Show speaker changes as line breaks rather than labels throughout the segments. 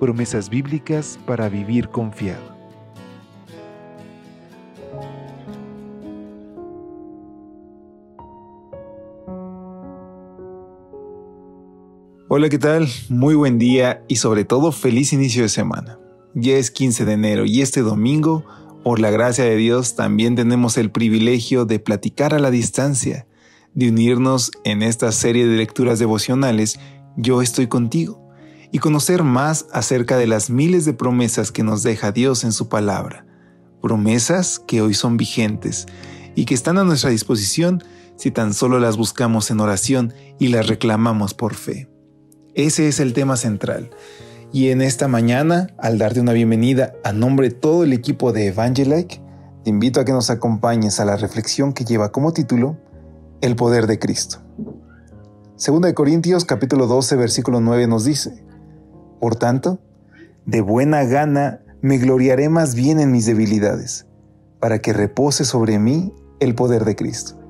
Promesas bíblicas para vivir confiado. Hola, ¿qué tal? Muy buen día y sobre todo feliz inicio de semana. Ya es 15 de enero y este domingo, por la gracia de Dios, también tenemos el privilegio de platicar a la distancia, de unirnos en esta serie de lecturas devocionales Yo estoy contigo y conocer más acerca de las miles de promesas que nos deja Dios en su palabra. Promesas que hoy son vigentes y que están a nuestra disposición si tan solo las buscamos en oración y las reclamamos por fe. Ese es el tema central. Y en esta mañana, al darte una bienvenida a nombre de todo el equipo de Evangelike, te invito a que nos acompañes a la reflexión que lleva como título El poder de Cristo. Segunda de Corintios capítulo 12 versículo 9 nos dice, Por tanto, de buena gana me gloriaré más bien en mis debilidades, para que repose sobre mí el poder de Cristo.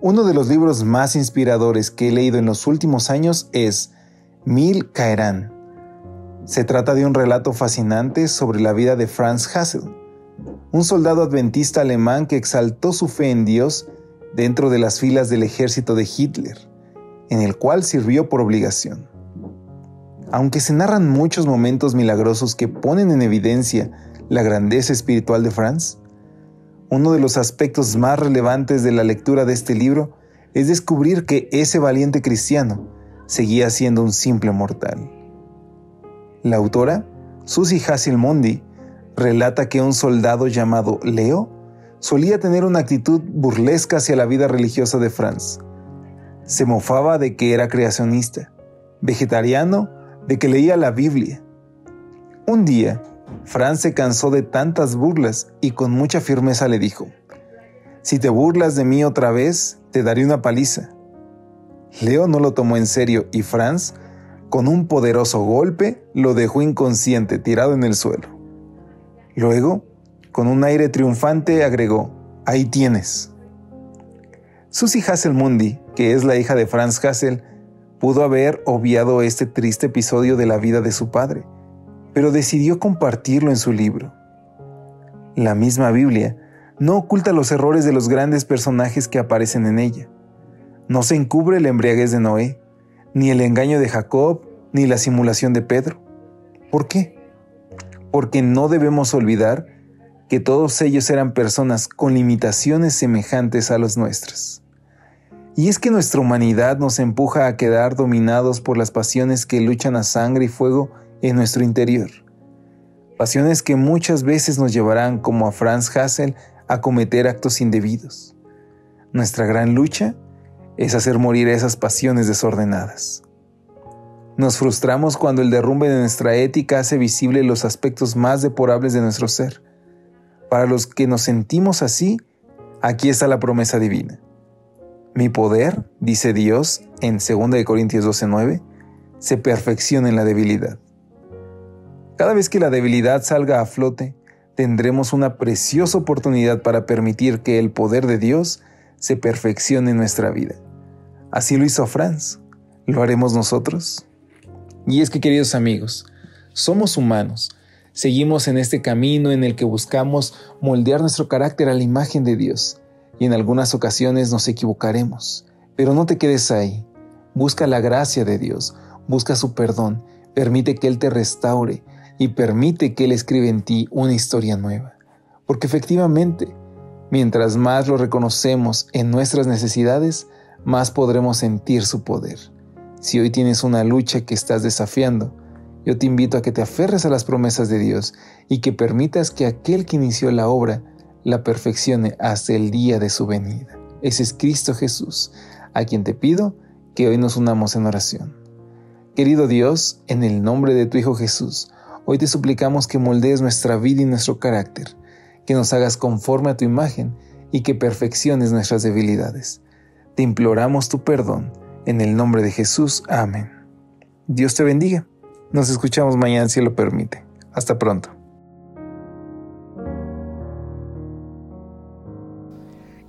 Uno de los libros más inspiradores que he leído en los últimos años es Mil Caerán. Se trata de un relato fascinante sobre la vida de Franz Hassel, un soldado adventista alemán que exaltó su fe en Dios dentro de las filas del ejército de Hitler, en el cual sirvió por obligación. Aunque se narran muchos momentos milagrosos que ponen en evidencia la grandeza espiritual de Franz, uno de los aspectos más relevantes de la lectura de este libro es descubrir que ese valiente cristiano seguía siendo un simple mortal. La autora, Susie Hasselmondi, relata que un soldado llamado Leo solía tener una actitud burlesca hacia la vida religiosa de Franz. Se mofaba de que era creacionista, vegetariano, de que leía la Biblia. Un día, Franz se cansó de tantas burlas y con mucha firmeza le dijo, Si te burlas de mí otra vez, te daré una paliza. Leo no lo tomó en serio y Franz, con un poderoso golpe, lo dejó inconsciente tirado en el suelo. Luego, con un aire triunfante, agregó, Ahí tienes. Susie Hasselmundi, que es la hija de Franz Hassel, pudo haber obviado este triste episodio de la vida de su padre pero decidió compartirlo en su libro. La misma Biblia no oculta los errores de los grandes personajes que aparecen en ella. No se encubre la embriaguez de Noé, ni el engaño de Jacob, ni la simulación de Pedro. ¿Por qué? Porque no debemos olvidar que todos ellos eran personas con limitaciones semejantes a las nuestras. Y es que nuestra humanidad nos empuja a quedar dominados por las pasiones que luchan a sangre y fuego en nuestro interior. Pasiones que muchas veces nos llevarán, como a Franz Hassel, a cometer actos indebidos. Nuestra gran lucha es hacer morir esas pasiones desordenadas. Nos frustramos cuando el derrumbe de nuestra ética hace visible los aspectos más deplorables de nuestro ser. Para los que nos sentimos así, aquí está la promesa divina. Mi poder, dice Dios en 2 Corintios 12:9, se perfecciona en la debilidad. Cada vez que la debilidad salga a flote, tendremos una preciosa oportunidad para permitir que el poder de Dios se perfeccione en nuestra vida. Así lo hizo Franz. ¿Lo haremos nosotros? Y es que, queridos amigos, somos humanos. Seguimos en este camino en el que buscamos moldear nuestro carácter a la imagen de Dios. Y en algunas ocasiones nos equivocaremos. Pero no te quedes ahí. Busca la gracia de Dios. Busca su perdón. Permite que Él te restaure y permite que Él escriba en ti una historia nueva. Porque efectivamente, mientras más lo reconocemos en nuestras necesidades, más podremos sentir su poder. Si hoy tienes una lucha que estás desafiando, yo te invito a que te aferres a las promesas de Dios y que permitas que aquel que inició la obra la perfeccione hasta el día de su venida. Ese es Cristo Jesús, a quien te pido que hoy nos unamos en oración. Querido Dios, en el nombre de tu Hijo Jesús, Hoy te suplicamos que moldees nuestra vida y nuestro carácter, que nos hagas conforme a tu imagen y que perfecciones nuestras debilidades. Te imploramos tu perdón. En el nombre de Jesús. Amén. Dios te bendiga. Nos escuchamos mañana si lo permite. Hasta pronto.